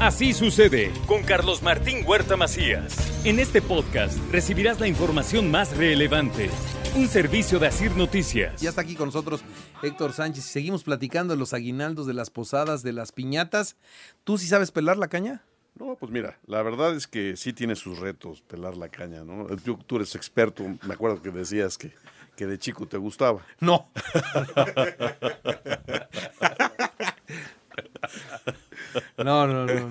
Así sucede con Carlos Martín Huerta Macías. En este podcast recibirás la información más relevante. Un servicio de Asir Noticias. Ya está aquí con nosotros Héctor Sánchez y seguimos platicando de los aguinaldos, de las posadas, de las piñatas. ¿Tú sí sabes pelar la caña? No, pues mira, la verdad es que sí tiene sus retos pelar la caña, ¿no? Tú, tú eres experto, me acuerdo que decías que, que de chico te gustaba. No. No, no, no, no, no.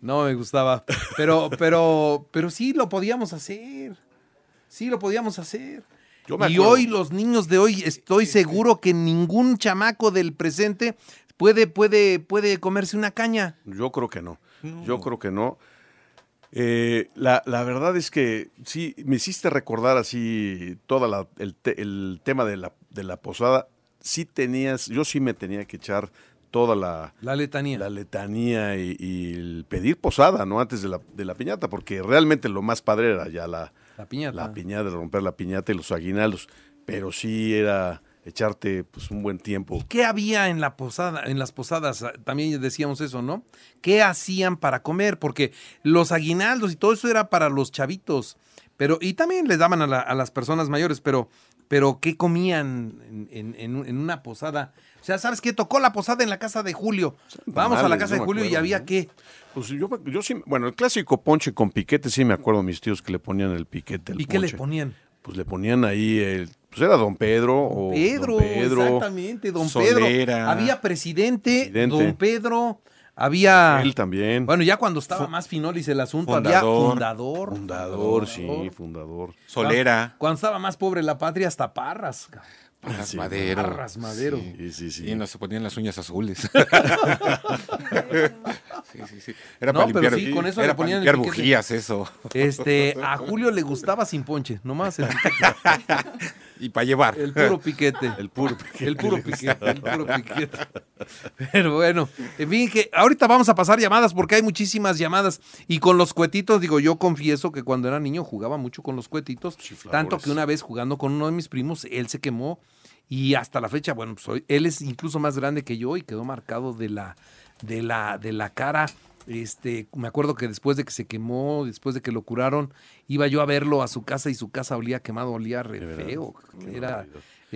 No me gustaba. Pero, pero, pero sí lo podíamos hacer. Sí lo podíamos hacer. Yo me Y hoy los niños de hoy estoy seguro que ningún chamaco del presente puede, puede, puede comerse una caña. Yo creo que no. Yo creo que no. Eh, la, la verdad es que sí, me hiciste recordar así todo el, te- el tema de la, de la posada. Sí tenías, yo sí me tenía que echar toda la, La letanía. la letanía y, y el pedir posada, ¿no? Antes de la, de la piñata, porque realmente lo más padre era ya la, La piñata. la piñata, romper la piñata y los aguinaldos. Pero sí era echarte pues un buen tiempo. ¿Qué había en la posada, en las posadas? Ah, También decíamos eso, ¿no? ¿Qué hacían para comer? Porque los aguinaldos y todo eso era para los chavitos. Pero, y también les daban a, la- a las personas mayores, pero, pero ¿qué comían en, en- en un- en una posada? O sea, ¿sabes qué? Tocó la posada en la casa de Julio. Vamos a la casa de Julio y había ¿no? qué? Pues yo, yo sí, bueno, el clásico ponche con piquete, sí me acuerdo mis tíos que le ponían el piquete. el ¿Y qué le ponche. ponían? Pues le ponían ahí el, pues era Don Pedro o Pedro, Don Pedro. exactamente, don Solera. Pedro. Había presidente, Presidente. don Pedro, había... Él también. Bueno, ya cuando estaba más finolis el asunto, Fundador. había fundador. fundador, sí, fundador. Solera. Cuando estaba más pobre la patria, hasta Parras. Parras sí, Madero. Parras Madero. Sí, sí, sí. Y no se ponían las uñas azules. sí, sí, sí. Era No, para pero limpiar, sí, con eso le era para ponían limpiar piquete. bujías eso. Este, a Julio le gustaba sin ponche, nomás el Y para llevar. el puro piquete. El puro piquete. El puro piquete, el puro piquete. Pero bueno, en fin, que ahorita vamos a pasar llamadas porque hay muchísimas llamadas. Y con los cuetitos, digo, yo confieso que cuando era niño jugaba mucho con los cuetitos. Chifladores. Tanto que una vez jugando con uno de mis primos, él se quemó. Y hasta la fecha, bueno, pues hoy- él es incluso más grande que yo y quedó marcado de la, de la, de la cara. Este, me acuerdo que después de que se quemó, después de que lo curaron, iba yo a verlo a su casa y su casa olía quemado, olía re feo. Era.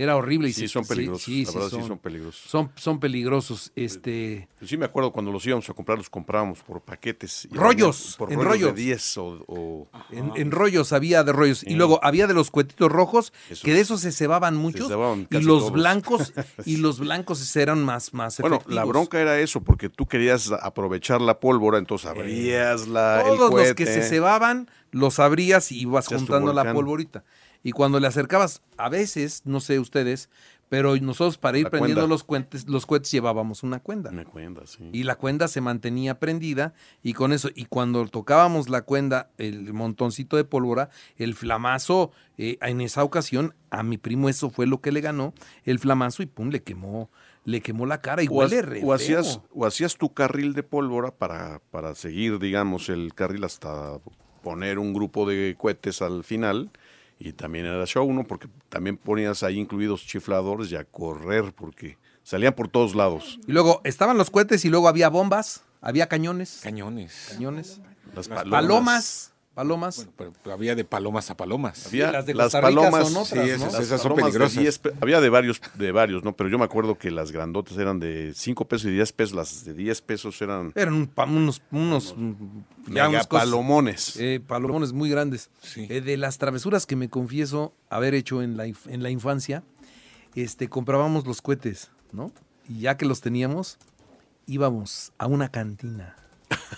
Era horrible. y Sí, se- son peligrosos. sí, la sí, verdad, sí, son- son peligrosos. son, son peligrosos. Este, Yo sí me acuerdo cuando los íbamos a comprar, los comprábamos por paquetes. y Rollos, Por en rollos, de 10 o... o- en, en rollos había de rollos. Y luego había de los cuetitos rojos, que de esos se cebaban muchos. cebaban y los todos. blancos, y los blancos eran más, más Bueno, efectivos. la bronca era eso, porque tú querías aprovechar la pólvora, entonces abrías la, el Todos los que se cebaban, los abrías y ibas juntando la polvorita. Y cuando le acercabas, a veces, no sé ustedes, pero nosotros para ir La prendiendo cuenda. los cohetes, los cohetes llevábamos una cuenda. Me cuenta, sí. Y la cuenda se mantenía prendida y con eso, y cuando tocábamos la cuenda, el montoncito de pólvora, el flamazo, eh, en esa ocasión, a mi primo eso fue lo que le ganó, el flamazo y pum, le quemó, le quemó la cara y o, huele ha- re o hacías, o hacías tu carril de pólvora para, para seguir, digamos, el carril hasta poner un grupo de cohetes al final. Y también era show, ¿no? Porque también ponías ahí incluidos chifladores y a correr, porque salían por todos lados. Y luego estaban los cohetes y luego había bombas, había cañones, Cañones. cañones, Las palomas, palomas. Bueno, pero, pero había de palomas a palomas. Había las de las Costa Rica palomas. son otras, sí, ¿no? esas- Las esas son palomas de peligrosas. 10 pe- había de varios, de varios, ¿no? Pero yo me acuerdo que las grandotas eran de 5 pesos y 10 pesos. Las de 10 pesos eran Eran un unos, unos, ya unas cosas- megapalomones. Eh, palomones muy grandes. Sí. Eh, de las travesuras que me confieso haber hecho en la, inf- en la infancia, este, comprábamos los cohetes, ¿no? Y ya que los teníamos, íbamos a una cantina.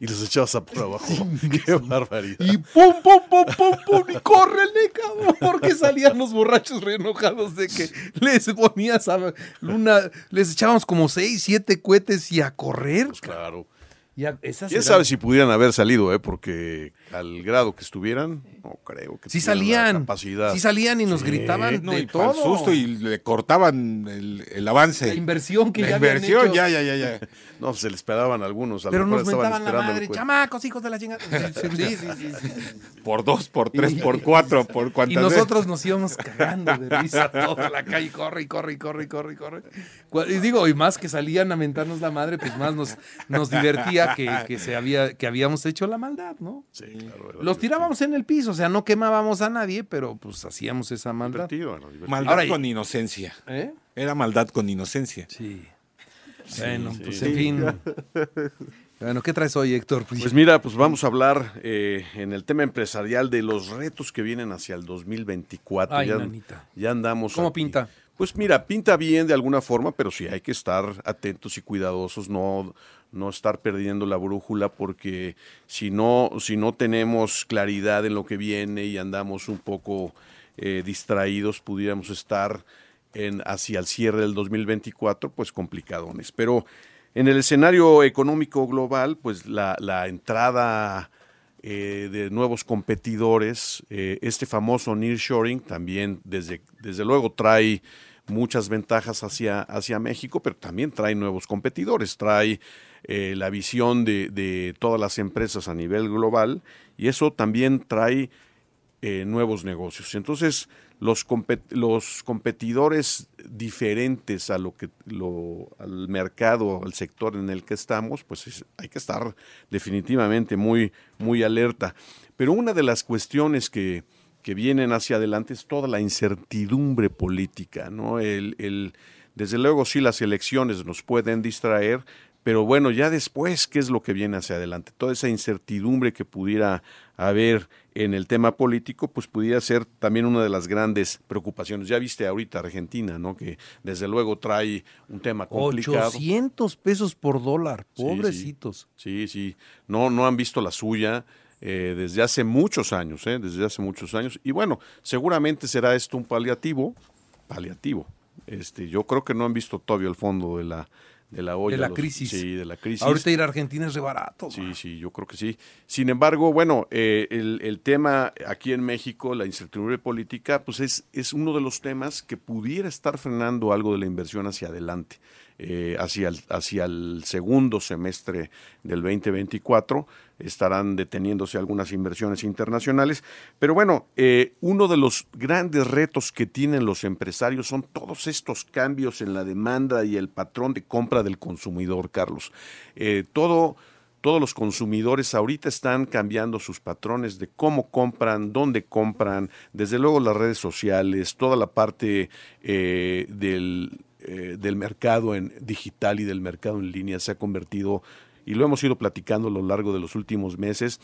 Y los echabas a por abajo. Qué barbaridad. Y pum, pum, pum, pum, pum, y córrele, cabrón, porque salían los borrachos re enojados de que les ponías a una, les echábamos como seis, siete cohetes y a correr. Pues claro. Ya, ¿Quién eran- sabe si pudieran haber salido, eh? Porque al grado que estuvieran, no creo que Sí salían. capacidad. Sí salían y nos Sí. gritaban No, de y todo. susto y le cortaban el, el avance. La inversión que La ya habían inversión, hecho. ya, ya, ya, ya. No, se le esperaban algunos. A lo Pero mejor nos estaban mentaban la madre, chamacos, hijos de la chingada. Sí, sí, sí, sí, sí. Por dos, por tres, por cuatro, por Y cuantas nosotros nos íbamos cagando de risa toda la calle, corre y corre y corre y corre y corre. Y digo, y más que salían a mentarnos la madre, pues más nos, nos divertía que, que se había, que habíamos hecho la maldad, ¿no? Sí, claro, Los tirábamos en el piso, o sea, no quemábamos a nadie, pero pues hacíamos esa maldad. divertido, era divertido. Maldad Ahora- con inocencia. ¿Eh? Era maldad con inocencia. Sí. Bueno, sí. pues en fin. Bueno, ¿qué traes hoy, Héctor? Pues mira, pues vamos a hablar eh, en el tema empresarial de los retos que vienen hacia el 2024. Ay, ya, nanita. ya andamos. ¿Cómo aquí. pinta? Pues mira, pinta bien de alguna forma, pero sí hay que estar atentos y cuidadosos, no, no estar perdiendo la brújula, porque si no, si no tenemos claridad en lo que viene y andamos un poco eh, distraídos, pudiéramos estar en, hacia el cierre del 2024, pues complicadones. Pero en el escenario económico global, pues la, la entrada eh, de nuevos competidores. Eh, este famoso nearshoring también, desde, desde luego, trae muchas ventajas hacia, hacia México, pero también trae nuevos competidores, trae eh, la visión de, de todas las empresas a nivel global y eso también trae eh, nuevos negocios. Entonces, los, los competidores diferentes a lo que lo, al mercado, al sector en el que estamos, pues es- hay que estar definitivamente muy, muy alerta. Pero una de las cuestiones que, que vienen hacia adelante es toda la incertidumbre política, ¿no? El, el- desde luego sí las elecciones nos pueden distraer, pero bueno, ya después, ¿qué es lo que viene hacia adelante? Toda esa incertidumbre que pudiera haber en el tema político, pues pudiera ser también una de las grandes preocupaciones. Ya viste ahorita Argentina, ¿no? Que desde luego trae un tema complicado. 800 pesos por dólar, Sí, pobrecitos. Sí, sí. No, no han visto la suya eh, desde hace muchos años, ¿eh? Desde hace muchos años. Y bueno, seguramente será esto un paliativo. Paliativo. Este, yo creo que no han visto todavía el fondo de la, de la olla. De la los- crisis. Sí, de la crisis. Ahorita ir a Argentina es re barato. Sí, man. sí, yo creo que sí. Sin embargo, bueno, eh, el, el tema aquí en México, la incertidumbre política, pues es, es uno de los temas que pudiera estar frenando algo de la inversión hacia adelante, eh, hacia, el, hacia el segundo semestre del 2024. Estarán deteniéndose algunas inversiones internacionales. Pero bueno, eh, uno de los grandes retos que tienen los empresarios son todos estos cambios en la demanda y el patrón de compra del consumidor, Carlos. Eh, todo todos los consumidores ahorita están cambiando sus patrones de cómo compran, dónde compran, desde luego las redes sociales, toda la parte del, eh, del mercado en digital y del mercado en línea se ha convertido, y lo hemos ido platicando a lo largo de los últimos meses,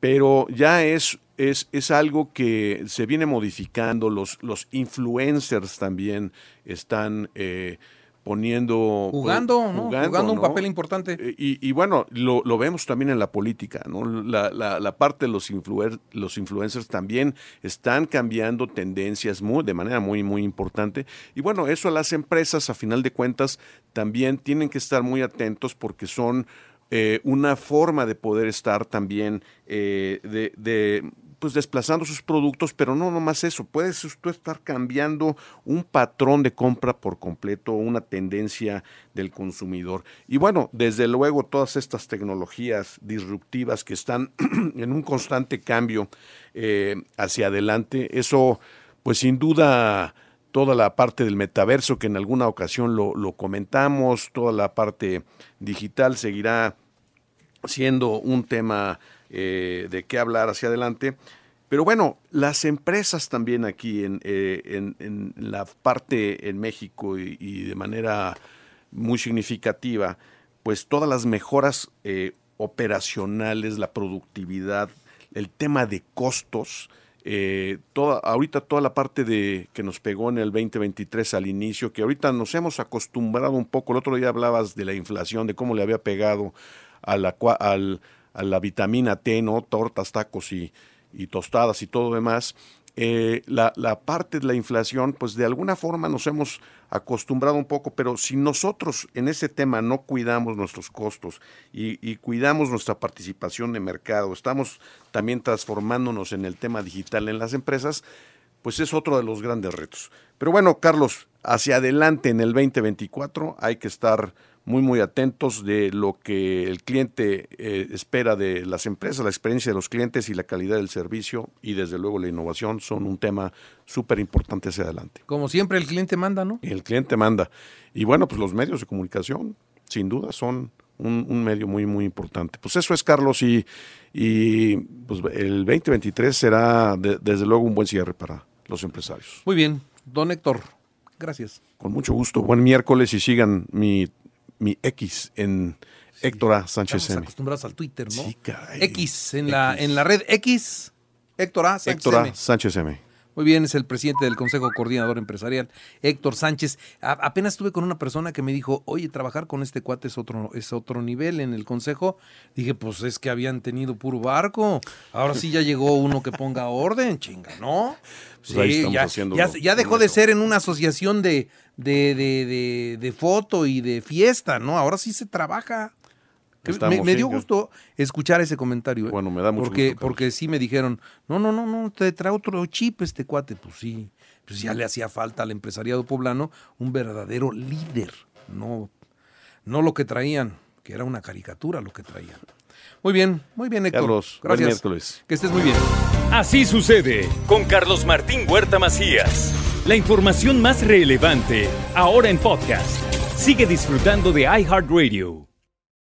pero ya es, es, es algo que se viene modificando, los, los influencers también están... eh, poniendo Jugando, ¿no? Jugando, un ¿no? papel importante. Eh, Y, y bueno, lo, lo vemos también en la política, ¿no? La, la- la parte de los, influer- los influencers también están cambiando tendencias muy, de manera muy, muy importante. Y bueno, eso a las empresas, a final de cuentas, también tienen que estar muy atentos porque son eh, una forma de poder estar también eh, de, de, pues desplazando sus productos, pero no nomás eso, puedes tú estar cambiando un patrón de compra por completo, una tendencia del consumidor. Y bueno, desde luego todas estas tecnologías disruptivas que están en un constante cambio eh, hacia adelante, eso pues sin duda toda la parte del metaverso que en alguna ocasión lo, lo comentamos, toda la parte digital seguirá siendo un tema eh, de qué hablar hacia adelante. Pero bueno, las empresas también aquí en, eh, en- la parte en México y, de manera muy significativa, pues todas las mejoras eh, operacionales, la productividad, el tema de costos, toda, ahorita toda la parte de que nos pegó en el 2023 al inicio, que ahorita nos hemos acostumbrado un poco, el otro día hablabas de la inflación, de cómo le había pegado a la, al- a la vitamina T, ¿no? Tortas, tacos y, y tostadas y todo demás. eh, la, la parte de la inflación, pues de alguna forma nos hemos acostumbrado un poco, pero si nosotros en ese tema no cuidamos nuestros costos y, y cuidamos nuestra participación de mercado, estamos también transformándonos en el tema digital en las empresas, pues es otro de los grandes retos. Pero bueno, Carlos, hacia adelante en el 2024 hay que estar muy, muy atentos de lo que el cliente eh, espera de las empresas, la experiencia de los clientes y la calidad del servicio y desde luego la innovación son un tema súper importante hacia adelante. Como siempre, el cliente manda, ¿no? El cliente manda. Y bueno, pues los medios de comunicación, sin duda, son un, un medio muy, muy importante. Pues eso es, Carlos, y, y pues el 2023 será de- desde luego un buen cierre para los empresarios. Muy bien, don Héctor, gracias. Con mucho gusto. Buen miércoles y sigan mi, mi X en Héctor A. Sánchez Estamos M. acostumbrados al Twitter, ¿no? Sí, caray. X, en la, X. en la red X, Héctor A. Sánchez Héctor M. Sánchez M. Muy bien, es el presidente del Consejo Coordinador Empresarial, Héctor Sánchez. A- apenas estuve con una persona que me dijo, oye, trabajar con este cuate es otro, es otro nivel en el Consejo. Dije, pues es que habían tenido puro barco. Ahora sí ya llegó uno que ponga orden, chinga, ¿no? Pues ahí estamos ya, ya, ya dejó de ser en una asociación de, de, de, de- de foto y de fiesta, ¿no? Ahora sí se trabaja. Estamos, me, me sí, dio yo- gusto escuchar ese comentario. ¿eh? Bueno, me da mucho porque, gusto, Carlos. Porque sí me dijeron, no, no, no, no, te trae otro chip este cuate. Pues sí, pues ya le hacía falta al empresariado poblano un verdadero líder, no, no lo que traían, que era una caricatura lo que traían. Muy bien, muy bien, Héctor. Carlos, buen Gracias. miércoles. Que estés muy bien. Así sucede con Carlos Martín Huerta Macías. La información más relevante ahora en podcast. Sigue disfrutando de iHeartRadio.